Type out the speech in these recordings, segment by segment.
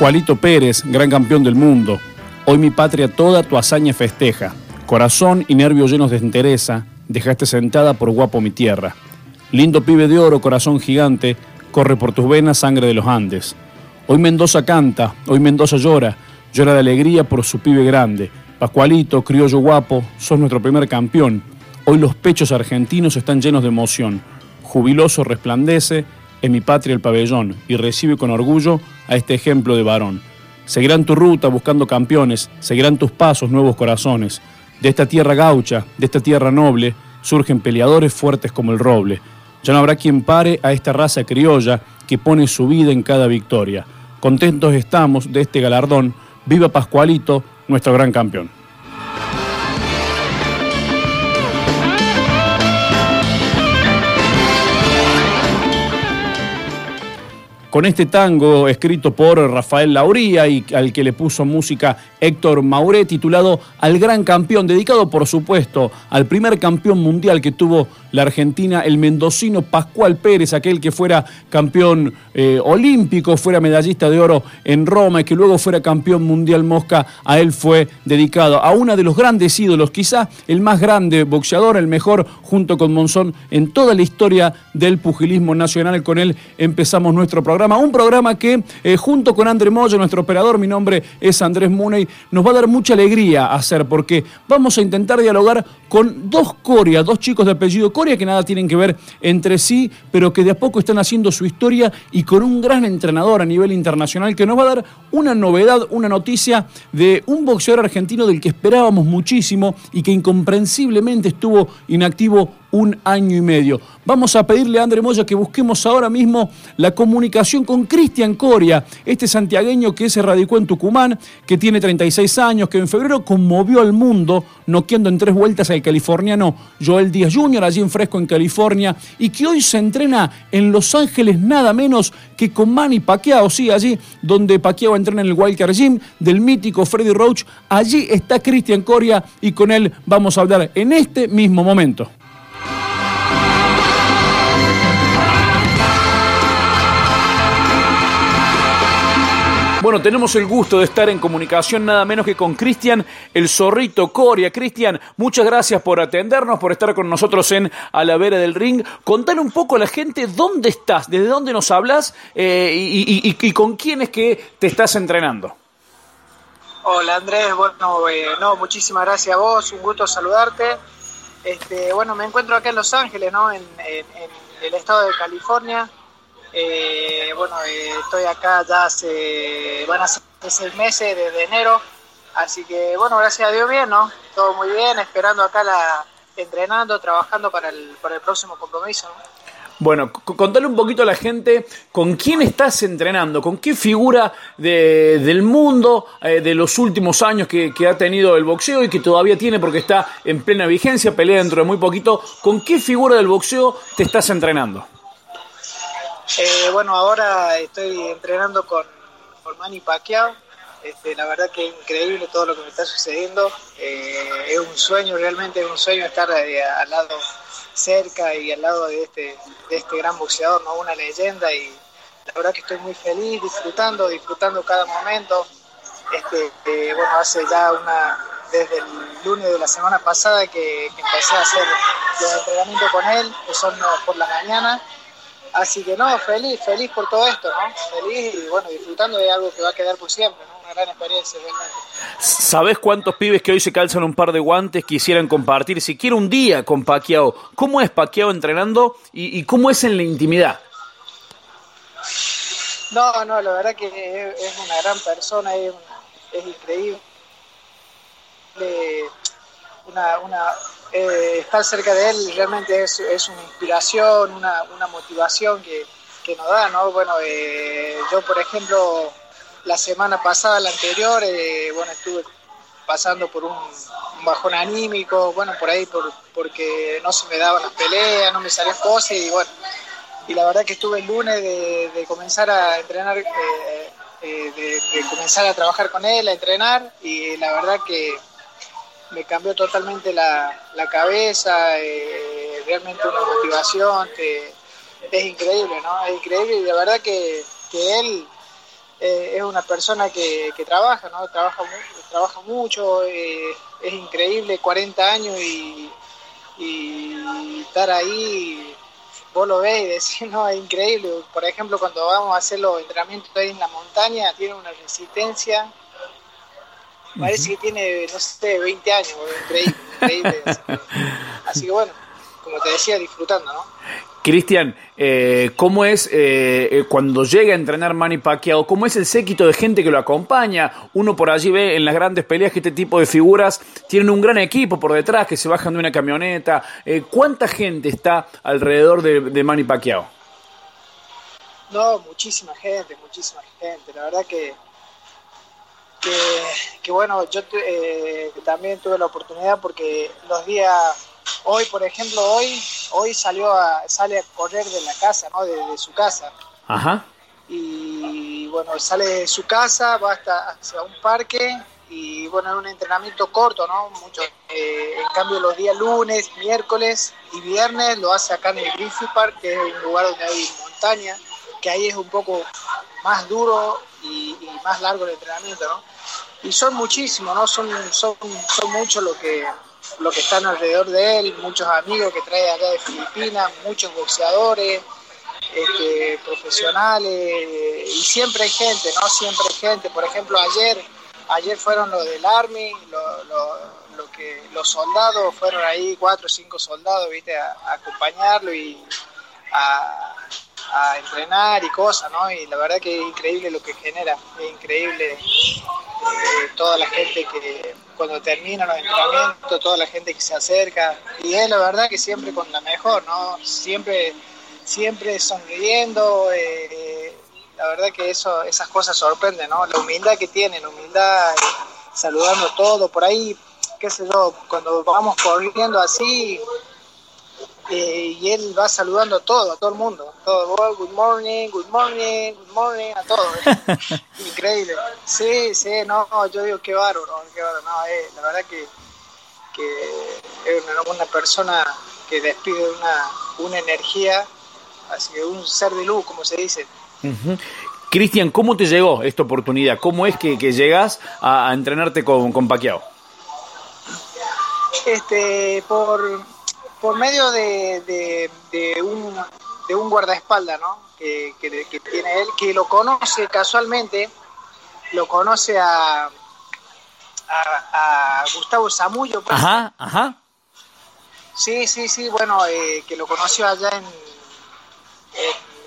Pascualito Pérez, gran campeón del mundo. Hoy mi patria toda tu hazaña festeja. Corazón y nervios llenos de entereza, dejaste sentada por guapo mi tierra. Lindo pibe de oro, corazón gigante, corre por tus venas sangre de los Andes. Hoy Mendoza canta, hoy Mendoza llora, llora de alegría por su pibe grande. Pascualito, criollo guapo, sos nuestro primer campeón. Hoy los pechos argentinos están llenos de emoción. Jubiloso resplandece en mi patria el pabellón y recibe con orgullo a este ejemplo de varón. Seguirán tu ruta buscando campeones, seguirán tus pasos nuevos corazones. De esta tierra gaucha, de esta tierra noble, surgen peleadores fuertes como el roble. Ya no habrá quien pare a esta raza criolla que pone su vida en cada victoria. Contentos estamos de este galardón. Viva Pascualito, nuestro gran campeón. Con este tango escrito por Rafael Lauría y al que le puso música Héctor Mauré, titulado Al Gran Campeón, dedicado por supuesto al primer campeón mundial que tuvo la Argentina, el mendocino Pascual Pérez, aquel que fuera campeón eh, olímpico, fuera medallista de oro en Roma y que luego fuera campeón mundial mosca, a él fue dedicado a uno de los grandes ídolos, quizá el más grande boxeador, el mejor junto con Monzón en toda la historia del pugilismo nacional. Con él empezamos nuestro programa un programa que eh, junto con André Moya, nuestro operador, mi nombre es Andrés Muney, nos va a dar mucha alegría hacer porque vamos a intentar dialogar con dos Coria, dos chicos de apellido Coria que nada tienen que ver entre sí, pero que de a poco están haciendo su historia y con un gran entrenador a nivel internacional que nos va a dar una novedad, una noticia de un boxeador argentino del que esperábamos muchísimo y que incomprensiblemente estuvo inactivo un año y medio. Vamos a pedirle a André Moya que busquemos ahora mismo la comunicación con Cristian Coria, este santiagueño que se radicó en Tucumán, que tiene 36 años, que en febrero conmovió al mundo, noqueando en tres vueltas al californiano Joel Díaz Jr., allí en Fresco, en California, y que hoy se entrena en Los Ángeles nada menos que con Manny Pacquiao, sí, allí donde Pacquiao entrena en el Wildcard Gym del mítico Freddy Roach, allí está Cristian Coria y con él vamos a hablar en este mismo momento. Bueno, tenemos el gusto de estar en comunicación nada menos que con Cristian el Zorrito Coria. Cristian, muchas gracias por atendernos, por estar con nosotros en A la Vera del Ring. Contale un poco a la gente dónde estás, desde dónde nos hablas eh, y, con quién es que te estás entrenando. Hola Andrés, bueno, eh, no, muchísimas gracias a vos, un gusto saludarte. Este, bueno, me encuentro acá en Los Ángeles, ¿no? en el estado de California. Eh, bueno, eh, estoy acá ya hace, van a ser seis meses, desde enero, así que bueno, gracias a Dios bien, ¿no? Todo muy bien, esperando acá la, entrenando, trabajando para el, para el próximo compromiso. Bueno, contale un poquito a la gente con quién estás entrenando, con qué figura del mundo eh, de los últimos años que, que, ha tenido el boxeo y que todavía tiene porque está en plena vigencia, pelea dentro de muy poquito. ¿Con qué figura del boxeo te estás entrenando? Eh, bueno, ahora estoy entrenando con, con Manny Pacquiao. Este, la verdad que es increíble todo lo que me está sucediendo. Eh, es un sueño, realmente es un sueño estar eh, al lado cerca y al lado de este, de este gran boxeador, ¿no? una leyenda. Y la verdad que estoy muy feliz, disfrutando, disfrutando cada momento. Este, bueno, hace ya una, desde el lunes de la semana pasada que, que empecé a hacer los entrenamientos con él, que son por la mañana Así que no, feliz, feliz por todo esto, ¿no? Feliz y bueno, disfrutando de algo que va a quedar por siempre, ¿no? Una gran experiencia realmente. ¿Sabes cuántos pibes que hoy se calzan un par de guantes quisieran compartir siquiera un día con Paquiao? ¿Cómo es Paquiao entrenando y, cómo es en la intimidad? No, no, la verdad que es, una gran persona, es, es increíble. Una, una, eh, estar cerca de él realmente es, es una inspiración, una, una motivación que, que, nos da, ¿no? Bueno, eh, yo por ejemplo, la semana pasada, la anterior, eh, bueno, estuve pasando por un, bajón anímico, bueno, por ahí por, porque no se me daban las peleas, no me salían cosas y bueno, y la verdad que estuve el lunes de, comenzar a entrenar, de, de comenzar a trabajar con él, a entrenar y la verdad que me cambió totalmente la, la cabeza, eh, realmente una motivación que es increíble, ¿no? Es increíble y la verdad que, que él eh, es una persona que, trabaja, ¿no? Trabaja, trabaja mucho, eh, es increíble, 40 años y, estar ahí, vos lo ves y decís, no, es increíble. Por ejemplo, cuando vamos a hacer los entrenamientos ahí en la montaña, tiene una resistencia, parece que tiene, no sé, 20 años, increíble, increíble. así que bueno, como te decía, disfrutando, ¿no? Cristian, eh, ¿cómo es eh, eh, cuando llega a entrenar Manny Pacquiao? ¿Cómo es el séquito de gente que lo acompaña? Uno por allí ve en las grandes peleas que este tipo de figuras tienen un gran equipo por detrás, que se bajan de una camioneta. ¿Cuánta gente está alrededor de, de Manny Pacquiao? No, muchísima gente, muchísima gente. La verdad que, que, bueno, yo también tuve la oportunidad porque los días Hoy, por ejemplo, hoy, hoy salió a, sale a correr de la casa, ¿no? De, su casa. Ajá. Y bueno, sale de su casa, va hasta hacia un parque y bueno, es un entrenamiento corto, ¿no? Mucho. Eh, en cambio, los días lunes, miércoles y viernes lo hace acá en el Griffith Park, que es un lugar donde hay montaña, que ahí es un poco más duro y, más largo el entrenamiento, ¿no? Y son muchísimos, ¿no? Son, son, son muchos lo que lo que están alrededor de él, muchos amigos que trae acá de Filipinas, muchos boxeadores, este, profesionales, y siempre hay gente, ¿no? Siempre hay gente. Por ejemplo, ayer, ayer fueron los del Army, lo, que, los soldados, fueron ahí cuatro o cinco soldados, ¿viste? A, acompañarlo y a, entrenar y cosas, ¿no? Y la verdad que es increíble lo que genera, es increíble eh, toda la gente que cuando termina los entrenamientos, toda la gente que se acerca, y es la verdad que siempre con la mejor, ¿no? Siempre, siempre sonriendo, eh, la verdad que eso, esas cosas sorprenden, ¿no? La humildad que tiene, la humildad, eh, saludando todo, por ahí, qué sé yo, cuando vamos corriendo así, eh, y él va saludando a todo, a todo el mundo, todo, oh, good morning, good morning, good morning, a todo. Increíble. Sí, sí, no, yo digo qué bárbaro, qué bárbaro, no, eh, la verdad que, es una, persona que despide una, una energía, así que un ser de luz, como se dice. Cristian, ¿cómo te llegó esta oportunidad? ¿Cómo es que, que llegas a, entrenarte con, con Paquiao? Este, por por medio de, de, un, de un guardaespaldas, ¿no? Que, que, tiene él, que lo conoce casualmente, lo conoce a, a, Gustavo Zamullo. Pues. Ajá, ajá. Sí, sí, sí, bueno, eh, que lo conoció allá en,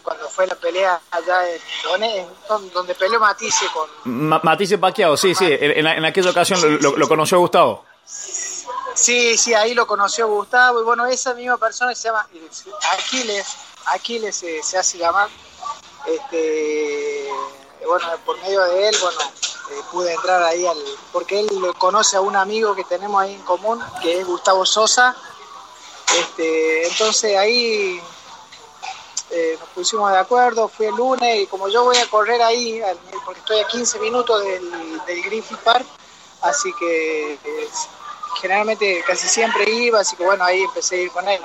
cuando fue la pelea allá en, donde, peleó Matisse con... Matisse Paquiao, sí, sí, en, en, aquella ocasión lo, lo conoció Gustavo. Sí, sí, ahí lo conoció Gustavo y bueno, esa misma persona se llama Aquiles, Aquiles se, hace llamar, este, bueno, por medio de él, bueno, eh, pude entrar ahí al, porque él conoce a un amigo que tenemos ahí en común, que es Gustavo Sosa, este, entonces ahí eh, nos pusimos de acuerdo, fui el lunes y como yo voy a correr ahí, porque estoy a 15 minutos del, del Griffith Park, así que generalmente casi siempre iba, así que bueno, ahí empecé a ir con él.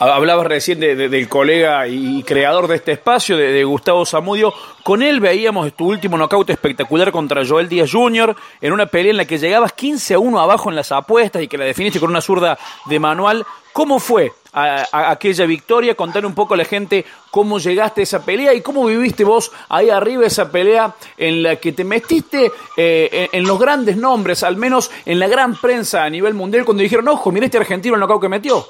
Hablabas recién del colega y creador de este espacio, de, Gustavo Zamudio. Con él veíamos tu último knockout espectacular contra Joel Díaz Jr. en una pelea en la que llegabas 15 a 1 abajo en las apuestas y que la definiste con una zurda de manual. ¿Cómo fue aquella victoria? Contar un poco a la gente cómo llegaste a esa pelea y cómo viviste vos ahí arriba esa pelea en la que te metiste eh, en, los grandes nombres, al menos en la gran prensa a nivel mundial, cuando dijeron, ojo, mira este argentino el knockout que metió.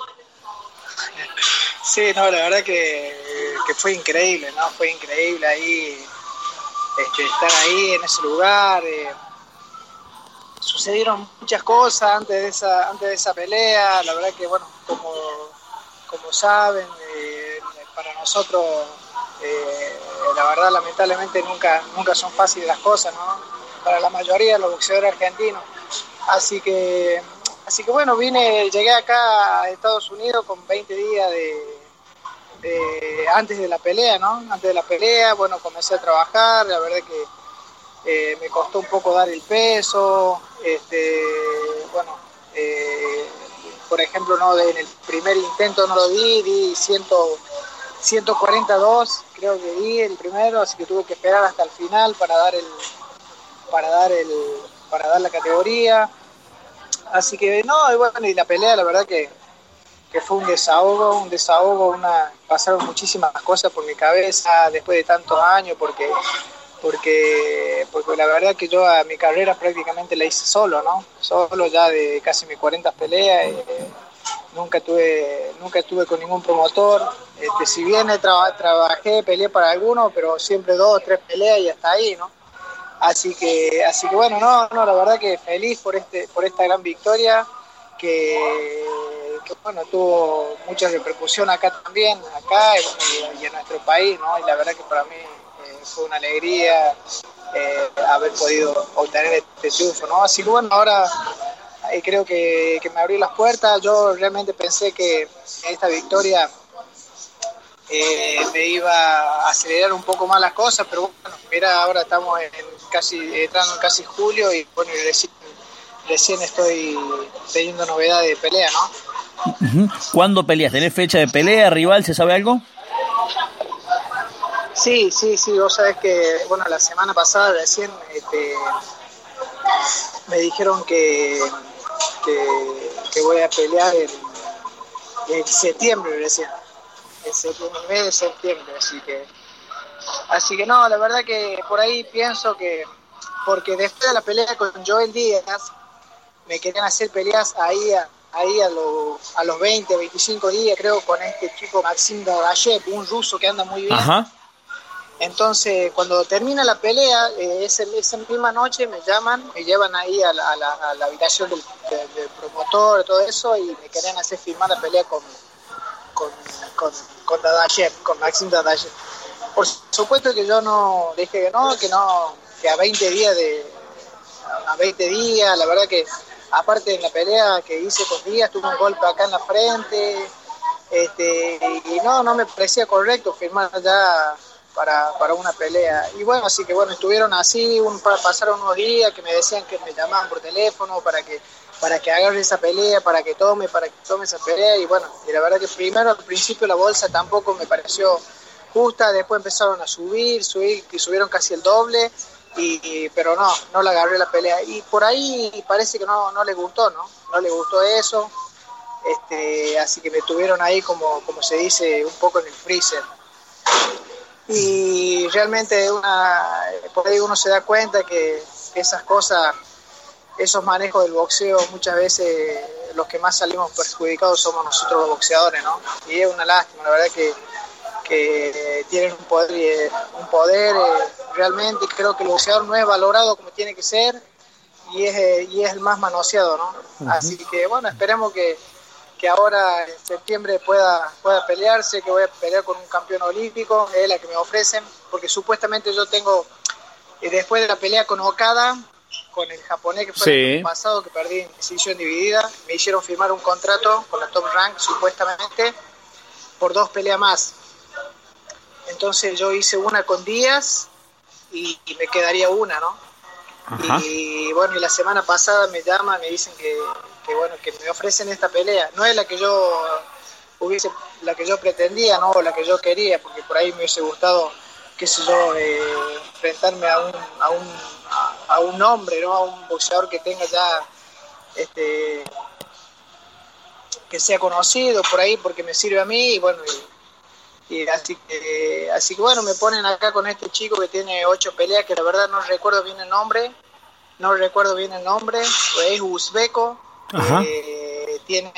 Sí, no, la verdad que, fue increíble, ¿no? Fue increíble ahí este, estar ahí en ese lugar. Eh, sucedieron muchas cosas antes de esa antes de esa pelea la verdad que bueno como como saben eh, para nosotros eh, la verdad lamentablemente nunca nunca son fáciles las cosas no para la mayoría de los boxeadores argentinos así que así que bueno vine llegué acá a Estados Unidos con 20 días de, antes de la pelea no antes de la pelea bueno comencé a trabajar la verdad que eh, me costó un poco dar el peso, este, bueno, eh, por ejemplo, no en el primer intento no lo di, di 100, 142 creo que di el primero, así que tuve que esperar hasta el final para dar el para dar el para dar la categoría. Así que no, y bueno, y la pelea la verdad que, que fue un desahogo, un desahogo, una pasaron muchísimas cosas por mi cabeza después de tantos años porque porque porque la verdad que yo a mi carrera prácticamente la hice solo, ¿no? Solo ya de casi mis 40 peleas. Eh, nunca tuve nunca estuve con ningún promotor este, si bien trabajé peleé para algunos pero siempre dos tres peleas y hasta ahí no así que así que bueno no no la verdad que feliz por este por esta gran victoria que, bueno tuvo mucha repercusión acá también acá y, en nuestro país no y la verdad que para mí eh, fue una alegría eh, haber podido obtener este triunfo no así que bueno ahora y creo que, me abrió las puertas. Yo realmente pensé que esta victoria eh, me iba a acelerar un poco más las cosas, pero bueno, mira, ahora estamos en casi, entrando en casi julio y bueno, recién, estoy teniendo novedades de pelea, ¿no? ¿Cuándo peleas? ¿Tenés fecha de pelea, rival? ¿Se sabe algo? Sí, sí, sí, vos sabés que, bueno, la semana pasada recién este, me dijeron que que, voy a pelear en, septiembre recién, en septiembre, mes de septiembre, así que, así que no, la verdad que por ahí pienso que, porque después de la pelea con Joel Díaz, me querían hacer peleas ahí a, ahí a, a los 20, 25 días, creo, con este chico Maxim Dadayev, un ruso que anda muy bien. Entonces, cuando termina la pelea, eh, esa, misma noche me llaman, me llevan ahí a la, habitación del, promotor, todo eso, y me querían hacer firmar la pelea con, con, con, con Dadayev, con Maxim Dadayev. Por supuesto que yo no dije que no, que no, que a 20 días de a 20 días, la verdad que aparte de la pelea que hice con Díaz, tuve un golpe acá en la frente, este, y no, no me parecía correcto firmar ya para, para una pelea. Y bueno, así que bueno, estuvieron así, un, pasaron unos días que me decían que me llamaban por teléfono para que para que agarre esa pelea, para que tome, para que tome esa pelea y bueno, y la verdad que primero al principio la bolsa tampoco me pareció justa, después empezaron a subir, subir y subieron casi el doble, y, pero no, no la agarré la pelea y por ahí parece que no, no le gustó, ¿no? No le gustó eso, este, así que me tuvieron ahí como, como se dice, un poco en el freezer y realmente una, por ahí uno se da cuenta que esas cosas, esos manejos del boxeo muchas veces los que más salimos perjudicados somos nosotros los boxeadores, ¿no? Y es una lástima, la verdad que, que tienen un poder, un poder eh, realmente, creo que el boxeador no es valorado como tiene que ser y es, y es el más manoseado, ¿no? Así que bueno, esperemos que que ahora en septiembre pueda, pueda pelearse, que voy a pelear con un campeón olímpico, es la que me ofrecen, porque supuestamente yo tengo, eh, después de la pelea con Okada, con el japonés que fue el pasado, que perdí en decisión dividida, me hicieron firmar un contrato con la Top Rank, supuestamente, por dos peleas más. Entonces yo hice una con Díaz y, me quedaría una, ¿no? Y bueno, y la semana pasada me llaman, me dicen que, que bueno, que me ofrecen esta pelea. No es la que yo hubiese, la que yo pretendía, no, o la que yo quería, porque por ahí me hubiese gustado, qué sé yo, eh, enfrentarme a un, a un, a un hombre, ¿no? A un boxeador que tenga ya, este, que sea conocido por ahí, porque me sirve a mí, y bueno, y, así que, así que bueno, me ponen acá con este chico que tiene ocho peleas, que la verdad no recuerdo bien el nombre, no recuerdo bien el nombre, es uzbeco, eh, tiene,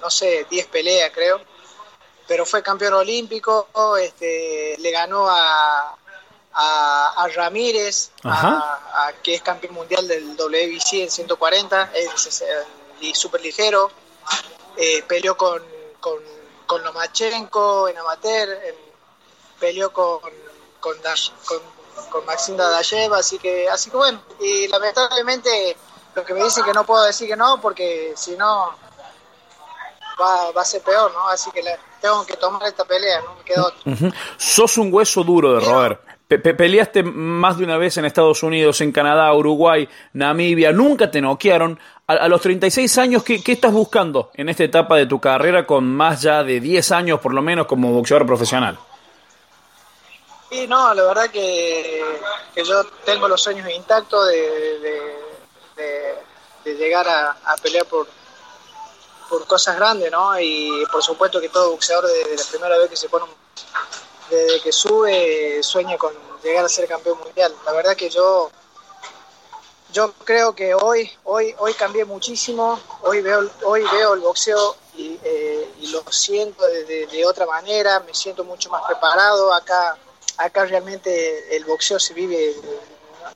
no sé, 10 peleas creo, pero fue campeón olímpico, este, le ganó a, a, Ramírez, a, que es campeón mundial del WBC en 140, es, súper ligero, eh, peleó con, con, con, Lomachenko en amateur, peleó con, con, con, con Maxim así que, así que bueno, y lamentablemente lo que me dicen que no puedo decir que no, porque si no va, va a ser peor, ¿no? Así que tengo que tomar esta pelea, no me quedo Sos un hueso duro de peleaste más de una vez en Estados Unidos, en Canadá, Uruguay, Namibia, nunca te noquearon. A, los 36 años, ¿qué, ¿qué, estás buscando en esta etapa de tu carrera con más ya de 10 años por lo menos como boxeador profesional? Sí, no, la verdad que, yo tengo los sueños intactos de, de, llegar a, pelear por, por cosas grandes, ¿no? Y por supuesto que todo boxeador desde la primera vez que se pone, desde que sube, sueña con llegar a ser campeón mundial. La verdad que yo yo creo que hoy hoy hoy cambié muchísimo. Hoy veo hoy veo el boxeo y, eh, lo siento de, otra manera me siento mucho más preparado. Acá acá realmente el boxeo se vive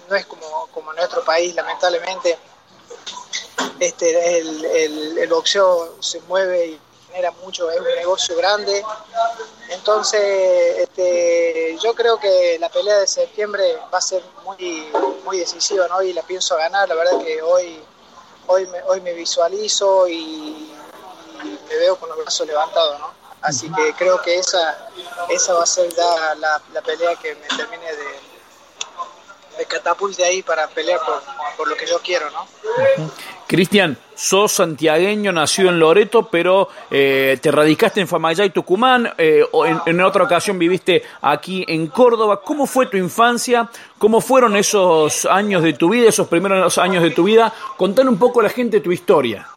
no es como como en nuestro país lamentablemente. Este el, el, el boxeo se mueve y genera mucho, es un negocio grande. Entonces, este, yo creo que la pelea de septiembre va a ser muy, muy decisiva, ¿no? Y la pienso ganar, la verdad que hoy, hoy, me, hoy me visualizo y, me veo con los brazos levantados, ¿no? Así que creo que esa, esa va a ser la, la, pelea que me termine de, de catapulte ahí para pelear por, por lo que yo quiero, ¿no? Cristian, sos santiagueño, nacido en Loreto, pero eh, te radicaste en Famayay, Tucumán, eh, o en, otra ocasión viviste aquí en Córdoba. ¿Cómo fue tu infancia? ¿Cómo fueron esos años de tu vida, esos primeros años de tu vida? Contar un poco a la gente tu historia.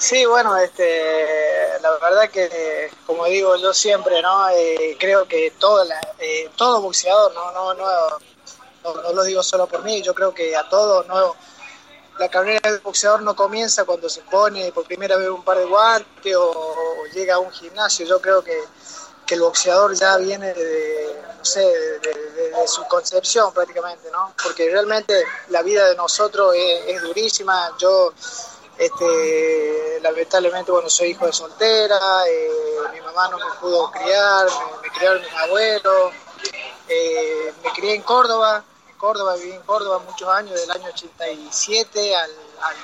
Sí, bueno, este, la verdad que, como digo yo siempre, ¿no? Eh, creo que todo, todo boxeador, no, no, no, no, no, lo digo solo por mí, yo creo que a todos, no la carrera del boxeador no comienza cuando se pone por primera vez un par de guantes o, llega a un gimnasio. Yo creo que, el boxeador ya viene de, no sé, de, su concepción prácticamente, ¿no? Porque realmente la vida de nosotros es, durísima. Yo, este, lamentablemente, bueno, soy hijo de soltera, eh, mi mamá no me pudo criar, me, criaron mis abuelos, eh, me crié en Córdoba, Córdoba, viví en Córdoba muchos años, del año 87 al,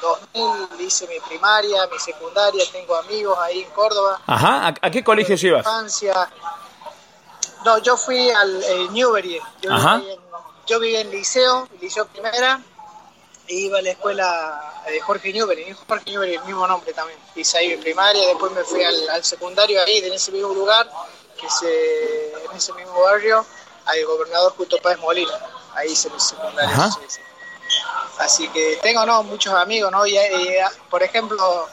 2000, hice mi primaria, mi secundaria, tengo amigos ahí en Córdoba. Ajá, ¿a, qué colegio ibas? Infancia. No, yo fui al Newbery, yo, Ajá. yo viví en liceo, liceo primera, iba a la escuela de Jorge Newbery, Jorge Newbery, el mismo nombre también. Hice ahí mi primaria, después me fui al, secundario ahí, en ese mismo lugar, que se, en ese mismo barrio, al gobernador Justo Páez Molina ahí hice mi secundario. Así que tengo no muchos amigos, ¿no? Y, por ejemplo,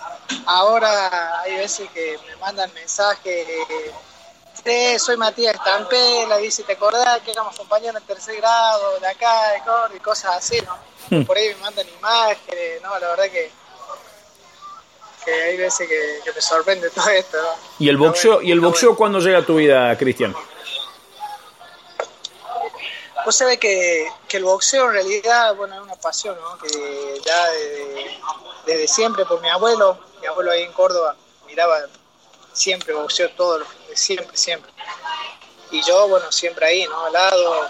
ahora hay veces que me mandan mensajes, sí, soy Matías Estampela, dice, ¿te acordás que éramos compañeros en tercer grado de acá, de Córdoba, y cosas así, ¿no? Hmm. Por ahí me mandan imágenes, ¿no? La verdad que que hay veces que, me sorprende todo esto. ¿Y el boxeo, ¿y el boxeo cuándo llega a tu vida, Cristian? Vos sabés que, que, el boxeo en realidad, bueno, es una pasión, ¿no? Que ya desde, siempre, por mi abuelo, mi abuelo ahí en Córdoba, miraba siempre boxeo todo, siempre, siempre. Y yo, bueno, siempre ahí, ¿no? Al lado,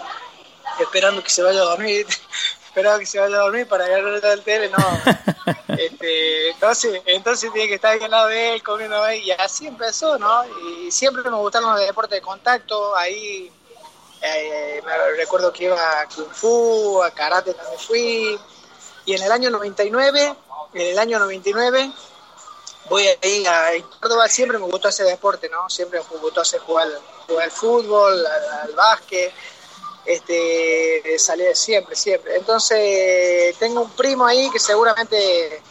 esperando que se vaya a dormir, esperando que se vaya a dormir para agarrar el tele, no. Este, entonces, entonces tiene que estar ahí al lado de él, comiendo ahí, y así empezó, ¿no? Y siempre me gustaron los deportes de contacto, ahí eh, me recuerdo que iba a Kung Fu, a Karate también fui. Y en el año 99, en el año 99, voy ahí a Córdoba, siempre me gustó ese deporte, ¿no? Siempre me gustó hacer jugar, jugar al fútbol, al, básquet, este, salir siempre, siempre. Entonces, tengo un primo ahí que seguramente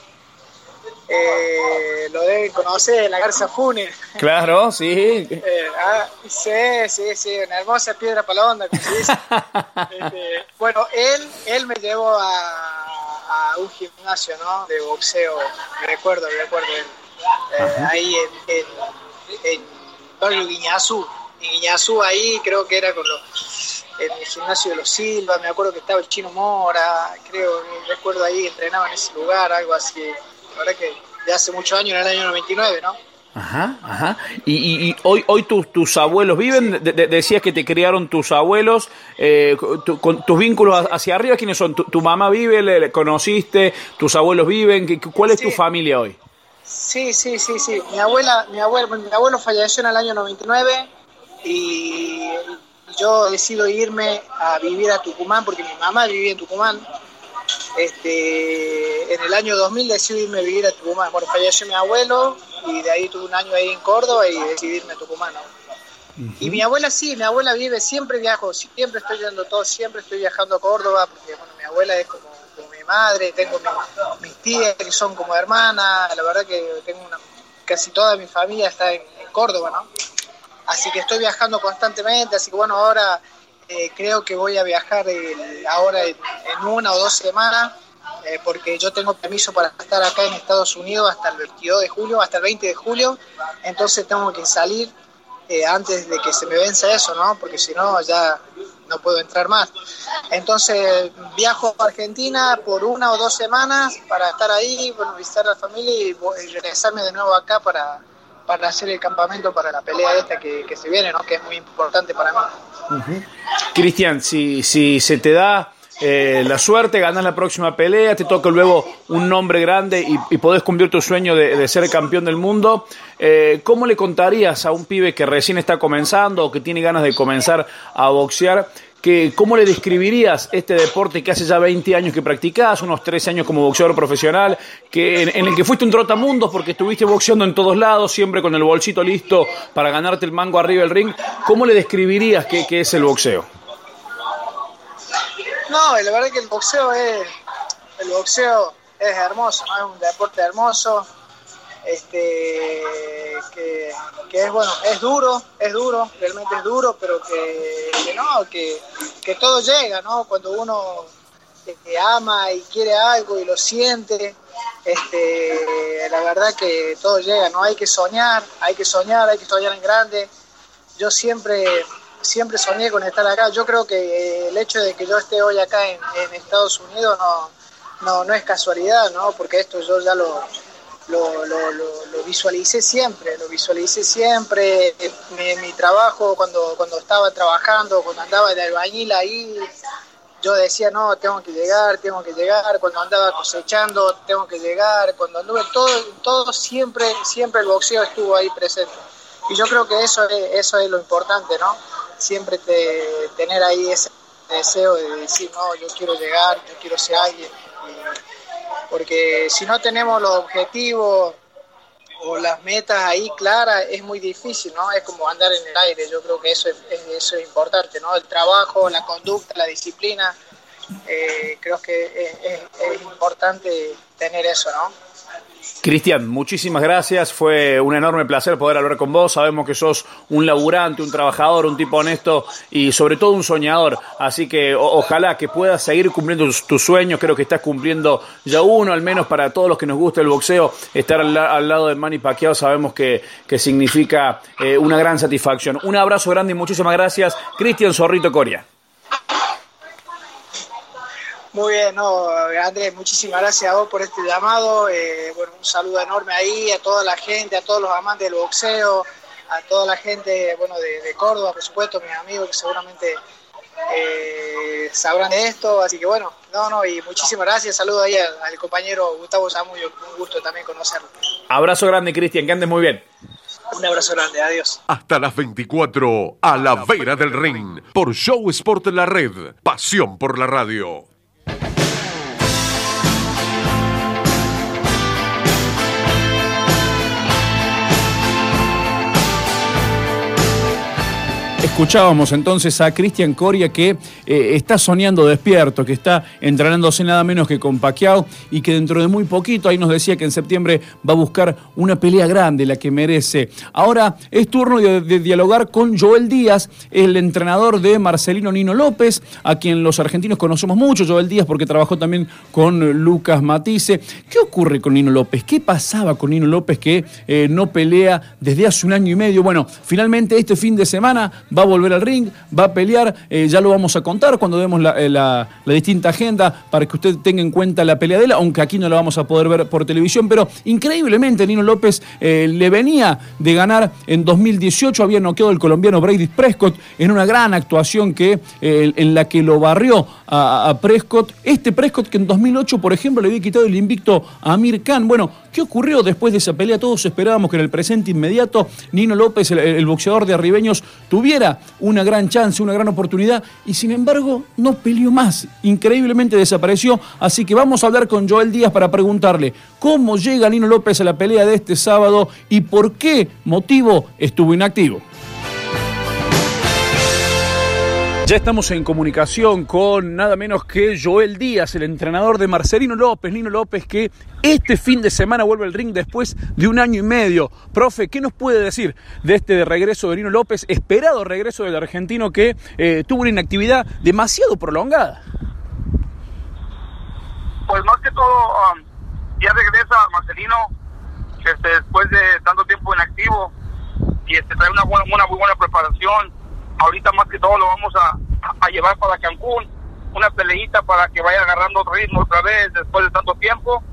eh, lo deben conocer, la Garza Funes. Claro, sí. Eh, ah, sí, sí, sí, una hermosa piedra para la onda, como se dice. Este, bueno, él, él me llevó a, a, un gimnasio, ¿no? De boxeo, me recuerdo, me recuerdo, eh, ahí en, en, en Guiñazú. En Guiñazú ahí creo que era con los en el gimnasio de los Silva, me acuerdo que estaba el Chino Mora, creo, recuerdo ahí, entrenaba en ese lugar, algo así verdad que de hace muchos años, en el año 99, ¿no? Ajá, ajá. Y, y, hoy, hoy tus, tus abuelos viven, decías que te criaron tus abuelos, eh, con tus vínculos hacia arriba, ¿quiénes son? ¿Tu, mamá vive, le, conociste? ¿Tus abuelos viven? ¿Cuál es tu familia hoy? Sí, sí, sí, sí. Mi abuela, mi abuelo, mi abuelo falleció en el año 99 y yo decido irme a vivir a Tucumán porque mi mamá vivía en Tucumán. Este, en el año 2000 decido irme a vivir a Tucumán. Bueno, falleció mi abuelo y de ahí tuve un año ahí en Córdoba y decidí irme a Tucumán. Y mi abuela sí, mi abuela vive, siempre viajo, siempre estoy yendo todo, siempre estoy viajando a Córdoba, porque bueno, mi abuela es como, mi madre, tengo mis tías que son como hermanas, la verdad que tengo una, casi toda mi familia está en, Córdoba, ¿no? Así que estoy viajando constantemente, así que bueno, ahora eh, creo que voy a viajar ahora en, una o dos semanas, eh, porque yo tengo permiso para estar acá en Estados Unidos hasta el 22 de julio, hasta el 20 de julio, entonces tengo que salir eh, antes de que se me venza eso, ¿no? Porque si no, ya no puedo entrar más. Entonces viajo a Argentina por una o dos semanas para estar ahí, bueno, visitar a la familia y, regresarme de nuevo acá para, para hacer el campamento para la pelea esta que, se viene, ¿no? Que es muy importante para mí. Cristian, si, si se te da eh, la suerte, ganas la próxima pelea, te toca luego un nombre grande y, podés cumplir tu sueño de, ser campeón del mundo. Eh, ¿Cómo le contarías a un pibe que recién está comenzando o que tiene ganas de comenzar a boxear? Que, ¿Cómo le describirías este deporte que hace ya 20 años que practicás, unos 13 años como boxeador profesional, que, en, el que fuiste un trotamundos porque estuviste boxeando en todos lados, siempre con el bolsito listo para ganarte el mango arriba del ring? ¿Cómo le describirías qué es el boxeo? No, la verdad que el boxeo es, el boxeo es hermoso, es un deporte hermoso, este, que, es bueno, es duro, es duro, realmente es duro, pero que, no, que, todo llega, ¿no? Cuando uno este, ama y quiere algo y lo siente, este, la verdad que todo llega, ¿no? Hay que soñar, hay que soñar, hay que soñar en grande. Yo siempre siempre soñé con estar acá. Yo creo que el hecho de que yo esté hoy acá en, Estados Unidos no, no, es casualidad, ¿no? Porque esto yo ya lo, lo, visualicé siempre, lo visualicé siempre. Mi, mi, trabajo, cuando, cuando estaba trabajando, cuando andaba de albañil ahí, yo decía, no, tengo que llegar, tengo que llegar. Cuando andaba cosechando, tengo que llegar. Cuando anduve, todo, todo siempre, siempre el boxeo estuvo ahí presente. Y yo creo que eso es, eso es lo importante, ¿no? Siempre te, tener ahí ese deseo de decir, no, yo quiero llegar, yo quiero ser alguien. porque si no tenemos los objetivos o las metas ahí claras, es muy difícil, ¿no? Es como andar en el aire, yo creo que eso es, eso es importante, ¿no? El trabajo, la conducta, la disciplina, eh, creo que es importante tener eso, ¿no? Cristian, muchísimas gracias. Fue un enorme placer poder hablar con vos. Sabemos que sos un laburante, un trabajador, un tipo honesto y sobre todo un soñador. Así que ojalá que puedas seguir cumpliendo tus, sueños. Creo que estás cumpliendo ya uno, al menos para todos los que nos gusta el boxeo. Estar al, lado de Manny Pacquiao sabemos que, que significa eh, una gran satisfacción. Un abrazo grande y muchísimas gracias. Cristian Zorrito Coria. Muy bien, no, Andrés, muchísimas gracias a vos por este llamado. Eh, bueno, un saludo enorme ahí a toda la gente, a todos los amantes del boxeo, a toda la gente, bueno, de, Córdoba, por supuesto, mis amigos que seguramente eh, sabrán de esto. Así que bueno, no, no, y muchísimas gracias. Saludo ahí al, compañero Gustavo Zamudio, un gusto también conocerlo. Abrazo grande, Cristian, que andes muy bien. Un abrazo grande, adiós. Hasta las 24, a la vera del ring, por Show Sport La Red, pasión por la radio. Escuchábamos entonces a Cristian Coria que eh, está soñando despierto, que está entrenándose nada menos que con Pacquiao y que dentro de muy poquito, ahí nos decía que en septiembre va a buscar una pelea grande, la que merece. Ahora es turno de, dialogar con Joel Díaz, el entrenador de Marcelino Nino López, a quien los argentinos conocemos mucho, Joel Díaz, porque trabajó también con Lucas Matisse. ¿Qué ocurre con Nino López? ¿Qué pasaba con Nino López que eh, no pelea desde hace un año y medio? Bueno, finalmente este fin de semana va a volver al ring, va a pelear, eh, ya lo vamos a contar cuando vemos eh, la, distinta agenda para que usted tenga en cuenta la pelea de él, aunque aquí no la vamos a poder ver por televisión, pero increíblemente Nino López eh, le venía de ganar en 2018, había noqueado el colombiano Brady Prescott en una gran actuación que, en la que lo barrió a, a, Prescott. Este Prescott que en 2008, por ejemplo, le había quitado el invicto a Amir Khan. Bueno, ¿qué ocurrió después de esa pelea? Todos esperábamos que en el presente inmediato Nino López, el, boxeador de Arribeños, tuviera una gran chance, una gran oportunidad, y sin embargo no peleó más. Increíblemente desapareció. Así que vamos a hablar con Joel Díaz para preguntarle cómo llega Nino López a la pelea de este sábado y por qué motivo estuvo inactivo. Ya estamos en comunicación con nada menos que Joel Díaz, el entrenador de Marcelino López, Nino López, que este fin de semana vuelve al ring después de un año y medio. Profe, ¿qué nos puede decir de este regreso de Nino López, esperado regreso del argentino que eh, tuvo una inactividad demasiado prolongada? Pues más que todo, um, ya regresa Marcelino este, después de tanto tiempo inactivo y este, trae una, buena, una muy buena preparación ahorita más que todo lo vamos a, llevar para Cancún, una peleita para que vaya agarrando ritmo otra vez después de tanto tiempo,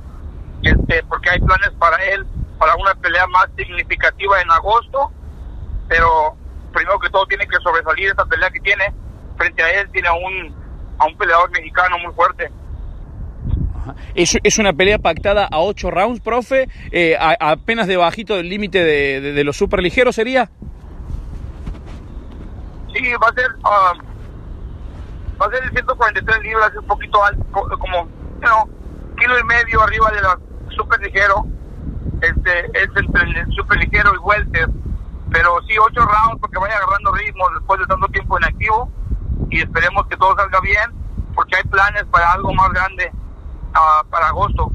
este, porque hay planes para él, para una pelea más significativa en agosto, pero primero que todo tiene que sobresalir esa pelea que tiene, frente a él tiene a un, a un peleador mexicano muy fuerte. Es, es, una pelea pactada a ocho rounds, profe, eh, apenas debajito del límite de, de, de, los superligeros sería sí, va a ser, uh, va a ser el 143 libras, un poquito alto, como, no, kilo y medio arriba de la super ligero, este, es entre el super ligero y welter, pero sí, ocho rounds porque vaya agarrando ritmo después de tanto tiempo en activo. Y esperemos que todo salga bien porque hay planes para algo más grande uh, para agosto.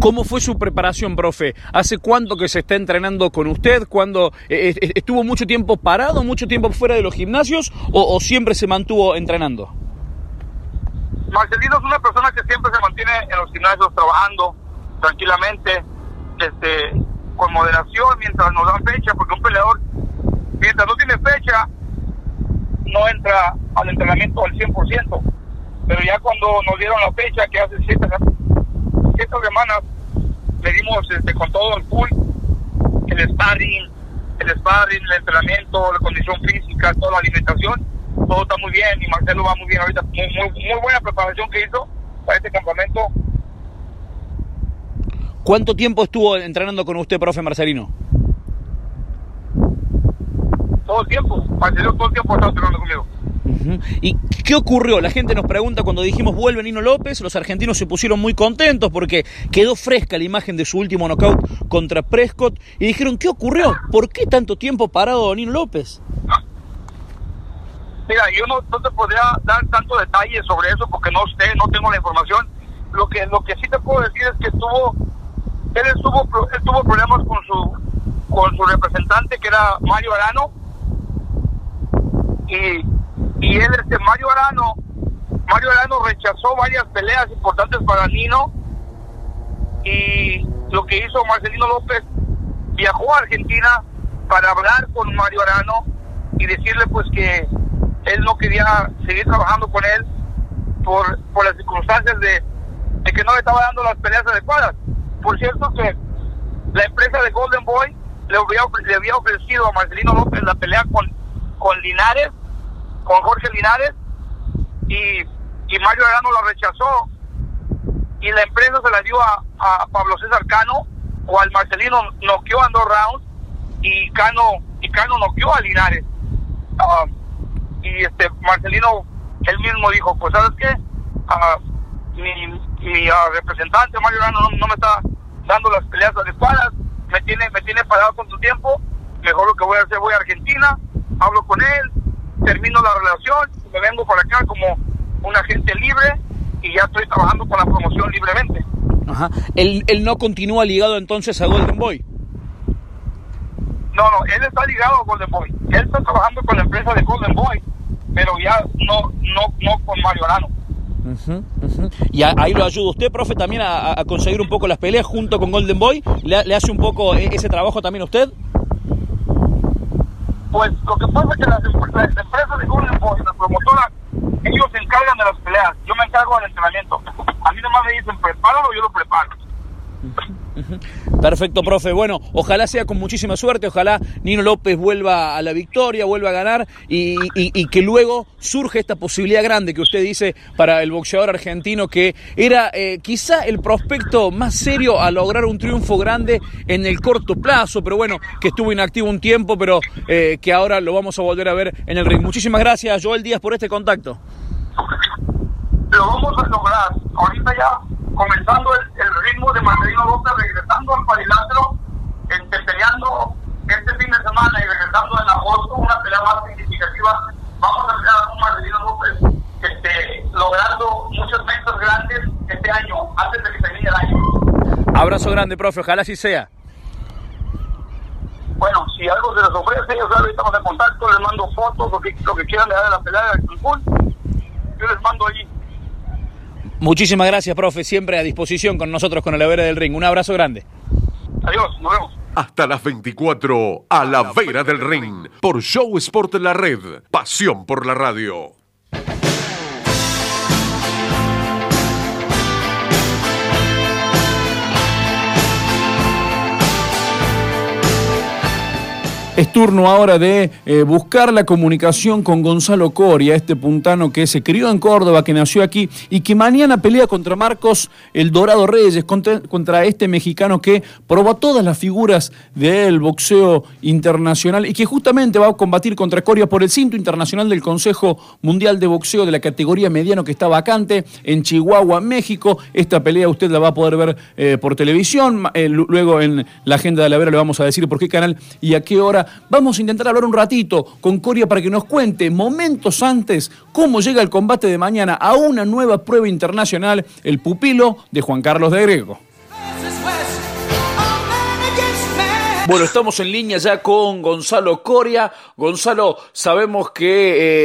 ¿Cómo fue su preparación, profe? ¿Hace cuánto que se está entrenando con usted? ¿Cuándo eh, eh, estuvo mucho tiempo parado, mucho tiempo fuera de los gimnasios o, siempre se mantuvo entrenando? Marcelino es una persona que siempre se mantiene en los gimnasios trabajando tranquilamente, este, con moderación mientras nos dan fecha, porque un peleador, mientras no tiene fecha, no entra al entrenamiento al 100%. Pero ya cuando nos dieron la fecha, que hace siete, estas semanas le dimos este, con todo el full, el sparring, el sparring, el entrenamiento, la condición física, toda la alimentación, todo está muy bien y Marcelo va muy bien ahorita, muy, muy, buena preparación que hizo para este campamento. ¿Cuánto tiempo estuvo entrenando con usted, profe Marcelino? Todo el tiempo, Marcelino todo el tiempo estado entrenando conmigo. ¿Y qué ocurrió? La gente nos pregunta cuando dijimos vuelve Nino López, los argentinos se pusieron muy contentos porque quedó fresca la imagen de su último knockout contra Prescott y dijeron, ¿qué ocurrió? ¿Por qué tanto tiempo parado Nino López? Mira, yo no, te podría dar tanto detalle sobre eso porque no sé, no tengo la información. Lo que lo que sí te puedo decir es que tuvo él estuvo él tuvo problemas con su con su representante que era Mario Arano y y él, este Mario Arano, Mario Arano rechazó varias peleas importantes para Nino y lo que hizo Marcelino López viajó a Argentina para hablar con Mario Arano y decirle pues que él no quería seguir trabajando con él por, por las circunstancias de, de que no le estaba dando las peleas adecuadas. Por cierto que la empresa de Golden Boy le había, le había ofrecido a Marcelino López la pelea con, con Linares con Jorge Linares y, y Mario Arano la rechazó y la empresa se la dio a, a Pablo César Cano o al Marcelino noqueó en dos rounds y Cano y Cano noqueó a Linares. Ah, y este Marcelino él mismo dijo pues sabes qué uh, mi, mi ah, representante Mario Arano no, me está dando las peleas adecuadas me tiene me tiene parado con su tiempo mejor lo que voy a hacer voy a Argentina hablo con él termino la relación, me vengo por acá como un agente libre y ya estoy trabajando con la promoción libremente. Ajá. ¿Él, él no continúa ligado entonces a Golden Boy? No, no, él está ligado a Golden Boy. Él está trabajando con la empresa de Golden Boy, pero ya no, no, no con Mario Arano. Y ahí lo ayuda usted, profe, también a, a, conseguir un poco las peleas junto con Golden Boy. ¿Le, le hace un poco e, ese trabajo también a usted? Pues lo que pasa es que las, empresas de Golden Boy, las promotoras, ellos se encargan de las peleas. Yo me encargo del entrenamiento. A mí nomás me dicen, prepáralo, yo lo preparo. Perfecto, profe. Bueno, ojalá sea con muchísima suerte, ojalá Nino López vuelva a la victoria, vuelva a ganar y, que luego surge esta posibilidad grande que usted dice para el boxeador argentino que era eh, quizá el prospecto más serio a lograr un triunfo grande en el corto plazo, pero bueno, que estuvo inactivo un tiempo, pero eh, que ahora lo vamos a volver a ver en el ring. Muchísimas gracias, Joel Díaz, por este contacto. Lo vamos a lograr. Ahorita ya comenzando el, ritmo de Marcelino López, regresando al cuadrilátero, este, peleando este fin de semana y regresando en agosto, una pelea más significativa. Vamos a pelear con Marcelino López, este, logrando muchos metas grandes este año, antes de que termine el año. Abrazo grande, profe, ojalá así sea. Bueno, si algo se les ofrece, yo sabes, estamos en contacto, les mando fotos, lo que, lo que quieran de la pelea de Cancún, yo les mando allí. Muchísimas gracias, profe. Siempre a disposición con nosotros con la vera del ring. Un abrazo grande. Adiós, nos vemos. Hasta las 24, a la vera del ring, por Show Sport La Red. Pasión por la radio. Es turno ahora de eh, buscar la comunicación con Gonzalo Coria, este puntano que se crió en Córdoba, que nació aquí y que mañana pelea contra Marcos El Dorado Reyes, contra, este mexicano que probó todas las figuras del boxeo internacional y que justamente va a combatir contra Coria por el cinto internacional del Consejo Mundial de Boxeo de la categoría mediano que está vacante en Chihuahua, México. Esta pelea usted la va a poder ver eh, por televisión, eh, luego en la agenda de la vera le vamos a decir por qué canal y a qué hora Vamos a intentar hablar un ratito con Coria para que nos cuente momentos antes cómo llega el combate de mañana a una nueva prueba internacional, el pupilo de Juan Carlos de Grego. Bueno, estamos en línea ya con Gonzalo Coria. Gonzalo, sabemos que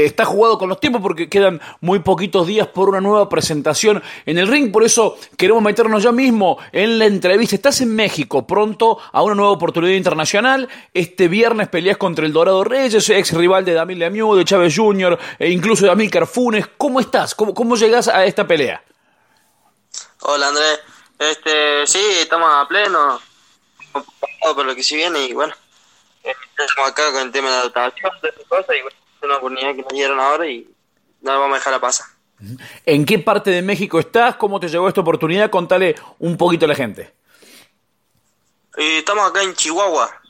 eh, está jugado con los tiempos porque quedan muy poquitos días por una nueva presentación en el ring. Por eso queremos meternos ya mismo en la entrevista. Estás en México, pronto a una nueva oportunidad internacional. Este viernes peleas contra el Dorado Reyes, ex rival de Damil Lemieux, de Chávez Jr., e incluso de Amílcar Funes. ¿Cómo estás? ¿Cómo, cómo llegas a esta pelea? Hola Andrés, este, sí, estamos a pleno por lo que se viene y bueno, estamos acá con el tema de adaptación, de estas cosas y bueno, es una oportunidad que nos dieron ahora y no la vamos a dejar a pasar. ¿En qué parte de México estás? ¿Cómo te llegó esta oportunidad? Contale un poquito a la gente. estamos acá en Chihuahua,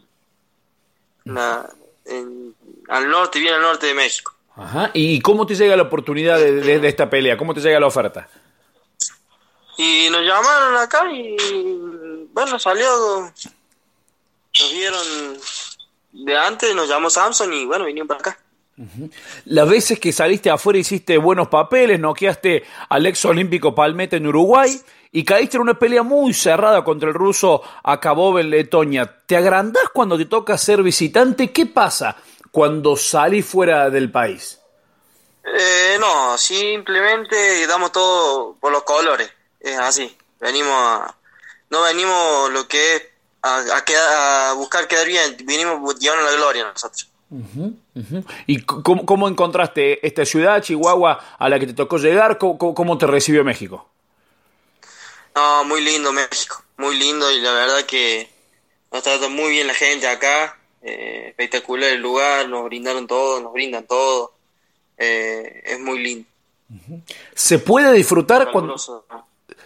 al norte, bien al norte de México. Ajá. ¿Y cómo te llega la oportunidad de, de, esta pelea? ¿Cómo te llega la oferta? Y nos llamaron acá y bueno, salió nos vieron de antes, nos llamó Samson y bueno, vinieron para acá. Las veces que saliste afuera hiciste buenos papeles, noqueaste al ex olímpico Palmete en Uruguay y caíste en una pelea muy cerrada contra el ruso Akabov en Letonia. ¿Te agrandás cuando te toca ser visitante? ¿Qué pasa cuando salís fuera del país? Eh, no, simplemente damos todo por los colores. Es así. Venimos a, no venimos lo que es a, buscar quedar bien, vinimos llevando la gloria nosotros. ¿Y cómo, encontraste esta ciudad, Chihuahua, a la que te tocó llegar? ¿Cómo, te recibió México? No, muy lindo México, muy lindo y la verdad que nos trató muy bien la gente acá, eh, espectacular el lugar, nos brindaron todo, nos brindan todo, eh, es muy lindo. ¿Se puede disfrutar cuando,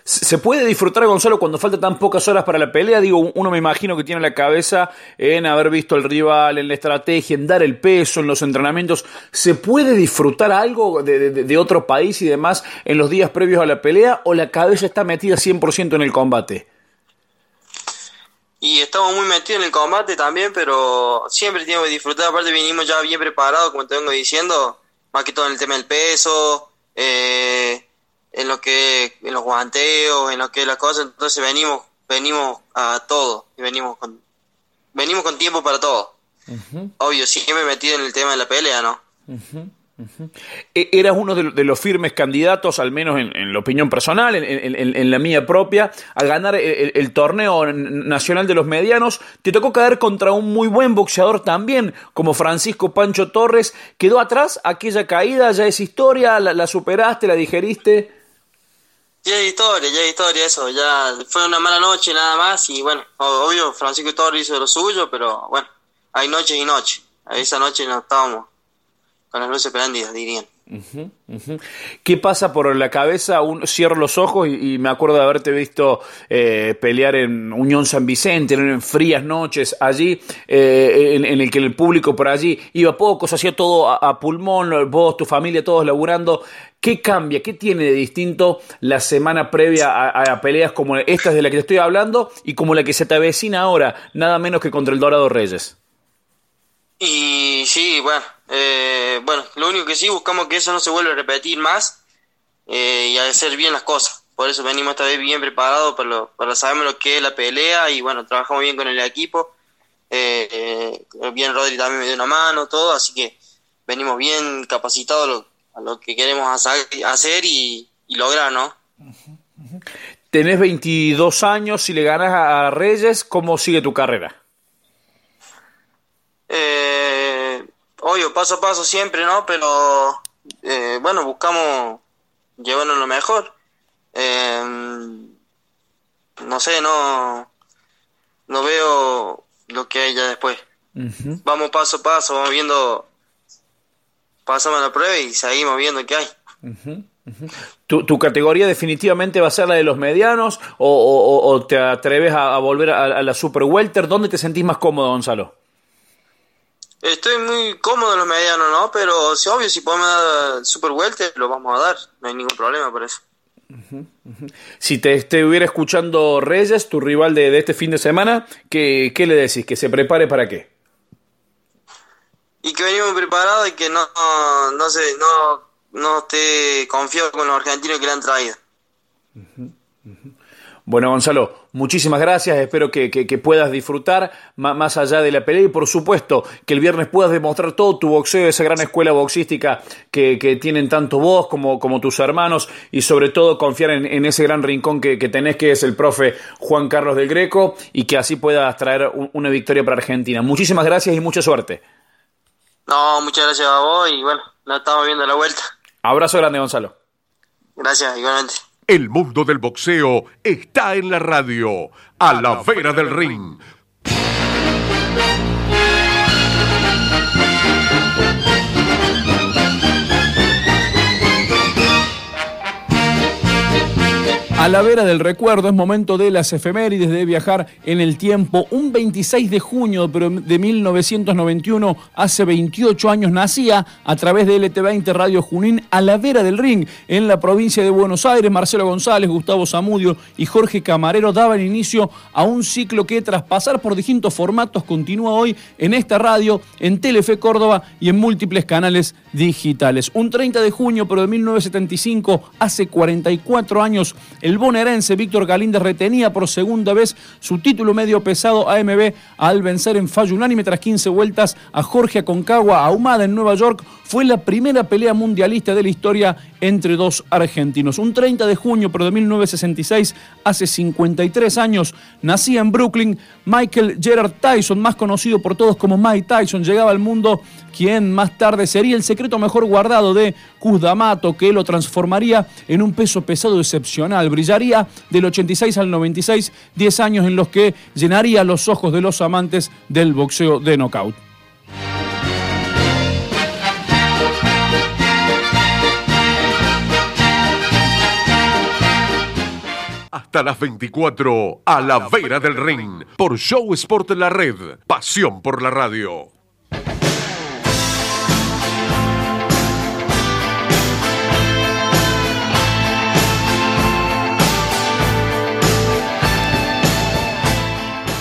¿Se puede disfrutar, Gonzalo, cuando falta tan pocas horas para la pelea? Digo, uno me imagino que tiene la cabeza en haber visto al rival, en la estrategia, en dar el peso, en los entrenamientos. ¿Se puede disfrutar algo de, otro país y demás en los días previos a la pelea o la cabeza está metida 100% en el combate? Y estamos muy metidos en el combate también, pero siempre tenemos que disfrutar. Aparte, vinimos ya bien preparados, como te vengo diciendo, más que todo en el tema del peso. Eh, en lo que en los guanteos, en lo que las cosas, entonces venimos venimos a todo y venimos con venimos con tiempo para todo. Obvio, siempre metido en el tema de la pelea, ¿no? E, eras uno de, los firmes candidatos, al menos en, la opinión personal, en, la mía propia, a ganar el, torneo nacional de los medianos. Te tocó caer contra un muy buen boxeador también, como Francisco Pancho Torres. ¿Quedó atrás aquella caída? ¿Ya es historia? ¿La, la superaste? ¿La digeriste? Ya es historia, ya es historia eso, ya fue una mala noche nada más y bueno, obvio Francisco Torres hizo lo suyo, pero bueno, hay noches y noches. A esa noche no estábamos con las luces prendidas, dirían. ¿Qué pasa por la cabeza? Un, cierro los ojos y, me acuerdo de haberte visto eh, pelear en Unión San Vicente, en, frías noches allí, eh, en, el que el público por allí iba pocos, hacía todo a, pulmón, vos, tu familia, todos laburando. ¿Qué cambia? ¿Qué tiene de distinto la semana previa a, a, peleas como estas de la que te estoy hablando y como la que se te avecina ahora, nada menos que contra el Dorado Reyes? Y sí, bueno, eh, bueno, lo único que sí buscamos que eso no se vuelva a repetir más eh, y hacer bien las cosas. Por eso venimos esta vez bien preparados para, para saber lo que es la pelea y bueno, trabajamos bien con el equipo. Eh, bien Rodri también me dio una mano, todo, así que venimos bien capacitados a lo, que queremos hacer y, lograr, ¿no? Tenés 22 años, si le ganas a Reyes, ¿cómo sigue tu carrera? Eh, obvio, paso a paso siempre, ¿no? Pero eh, bueno, buscamos llevarnos lo mejor. Eh, no sé, no, no veo lo que hay ya después. Vamos paso a paso, vamos viendo, pasamos la prueba y seguimos viendo qué hay. ¿Tu, categoría definitivamente va a ser la de los medianos o, te atreves a, volver a, a, la Super Welter? ¿Dónde te sentís más cómodo, Gonzalo? Estoy muy cómodo en los medianos, ¿no? Pero si obvio, si podemos dar Super Welter, lo vamos a dar. No hay ningún problema por eso. Si te estuviera escuchando Reyes, tu rival de, este fin de semana, ¿qué, ¿qué, le decís? ¿Que se prepare para qué? Y que venimos preparados y que no, no, sé, no, no esté confiado con los argentinos que le han traído. Bueno, Gonzalo, muchísimas gracias. Espero que, puedas disfrutar más allá de la pelea y, por supuesto, que el viernes puedas demostrar todo tu boxeo, esa gran escuela boxística que, tienen tanto vos como, como, tus hermanos y, sobre todo, confiar en, ese gran rincón que, tenés, que es el profe Juan Carlos del Greco, y que así puedas traer una victoria para Argentina. Muchísimas gracias y mucha suerte. No, muchas gracias a vos y, bueno, nos estamos viendo la vuelta. Abrazo grande, Gonzalo. Gracias, igualmente. El mundo del boxeo está en la radio, a la vera del ring. A la vera del recuerdo es momento de las efemérides, de viajar en el tiempo. Un 26 de junio de 1991, hace 28 años, nacía a través de LT20 Radio Junín a la vera del ring, en la provincia de Buenos Aires. Marcelo González, Gustavo Zamudio y Jorge Camarero daban inicio a un ciclo que tras pasar por distintos formatos continúa hoy en esta radio, en Telefe Córdoba y en múltiples canales digitales. Un 30 de junio, pero de 1975, hace 44 años, bonaerense Víctor Galíndez retenía por segunda vez su título medio pesado AMB al vencer en fallo unánime tras 15 vueltas a Jorge Aconcagua Ahumada en Nueva York. Fue la primera pelea mundialista de la historia entre dos argentinos. Un 30 de junio, de 1966, hace 53 años, nacía en Brooklyn Michael Gerard Tyson, más conocido por todos como Mike Tyson, llegaba al mundo quien más tarde sería el secreto mejor guardado de Cus D'Amato, que lo transformaría en un peso pesado excepcional brillaría del 86 al 96, 10 años en los que llenaría los ojos de los amantes del boxeo de knockout. Hasta las 24 a la vera del ring por Show Sport La Red. Pasión por la radio.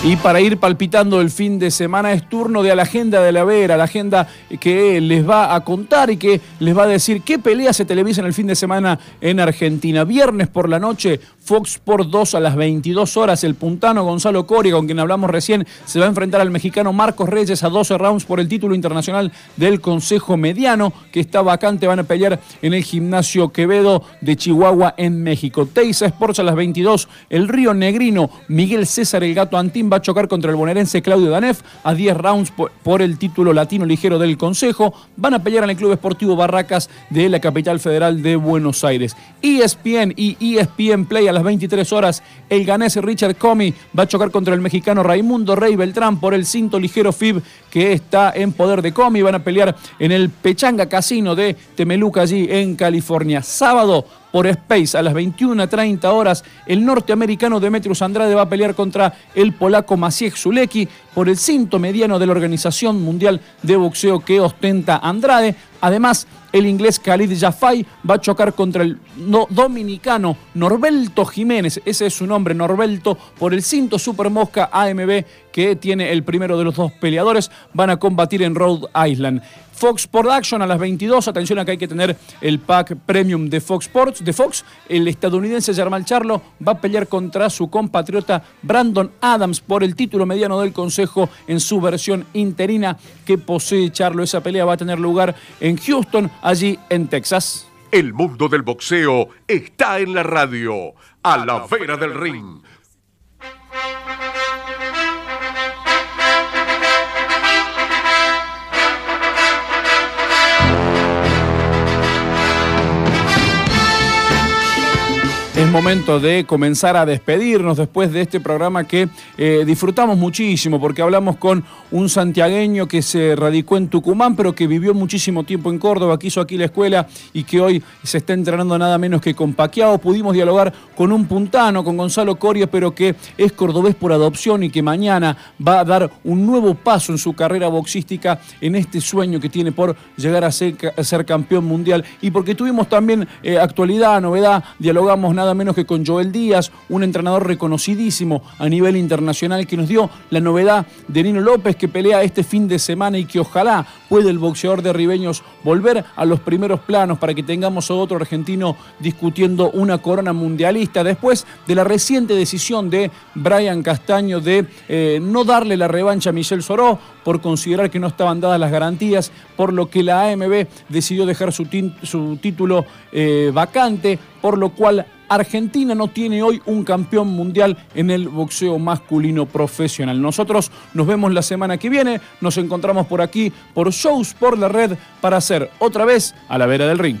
Y para ir palpitando el fin de semana es turno de a la agenda de la Vera, la agenda que les va a contar y que les va a decir qué pelea se televisa en el fin de semana en Argentina. Viernes por la noche, Fox por 2 a las 22 horas. El puntano Gonzalo Coria, con quien hablamos recién, se va a enfrentar al mexicano Marcos Reyes a 12 rounds por el título internacional del Consejo Mediano, que está vacante. Van a pelear en el gimnasio Quevedo de Chihuahua en México. Teisa Sports a las 22. El Río Negrino, Miguel César el Gato Antín va a chocar contra el bonaerense Claudio Danef a 10 rounds por, el título latino ligero del Consejo. Van a pelear en el Club Esportivo Barracas de la capital federal de Buenos Aires. ESPN y ESPN Play a las 23 horas. El ganés Richard Comey va a chocar contra el mexicano Raimundo Rey Beltrán por el cinto ligero FIB que está en poder de Comey. Van a pelear en el Pechanga Casino de Temeluca allí en California. Sábado por Space a las 21.30 horas. El norteamericano Demetrius Andrade va a pelear contra el polaco Maciej Zuleki por el cinto mediano de la Organización Mundial de Boxeo que ostenta Andrade. Además, el inglés Khalid Jafai va a chocar contra el no, dominicano Norberto Jiménez, ese es su nombre, Norberto, por el cinto Super Mosca AMB que tiene el primero de los dos peleadores. Van a combatir en Rhode Island. Fox Production a las 22. Atención acá hay que tener el pack premium de Fox Sports, de Fox. El estadounidense Germán Charlo va a pelear contra su compatriota Brandon Adams por el título mediano del Consejo en su versión interina que posee Charlo. Esa pelea va a tener lugar en Houston, allí en Texas. El mundo del boxeo está en la radio, a la vera del ring. Es momento de comenzar a despedirnos después de este programa que eh, disfrutamos muchísimo porque hablamos con un santiagueño que se radicó en Tucumán pero que vivió muchísimo tiempo en Córdoba, que hizo aquí la escuela y que hoy se está entrenando nada menos que con Paquiao. Pudimos dialogar con un puntano, con Gonzalo Coria, pero que es cordobés por adopción y que mañana va a dar un nuevo paso en su carrera boxística en este sueño que tiene por llegar a ser, campeón mundial y porque tuvimos también eh, actualidad, novedad, dialogamos nada menos que con Joel Díaz, un entrenador reconocidísimo a nivel internacional que nos dio la novedad de Nino López que pelea este fin de semana y que ojalá pueda el boxeador de Ribeños volver a los primeros planos para que tengamos a otro argentino discutiendo una corona mundialista. Después de la reciente decisión de Brian Castaño de eh, no darle la revancha a Michel Soró por considerar que no estaban dadas las garantías, por lo que la AMB decidió dejar su, su título eh, vacante, por lo cual Argentina no tiene hoy un campeón mundial en el boxeo masculino profesional. Nosotros nos vemos la semana que viene, nos encontramos por aquí por Shows por la Red para hacer otra vez a la vera del ring.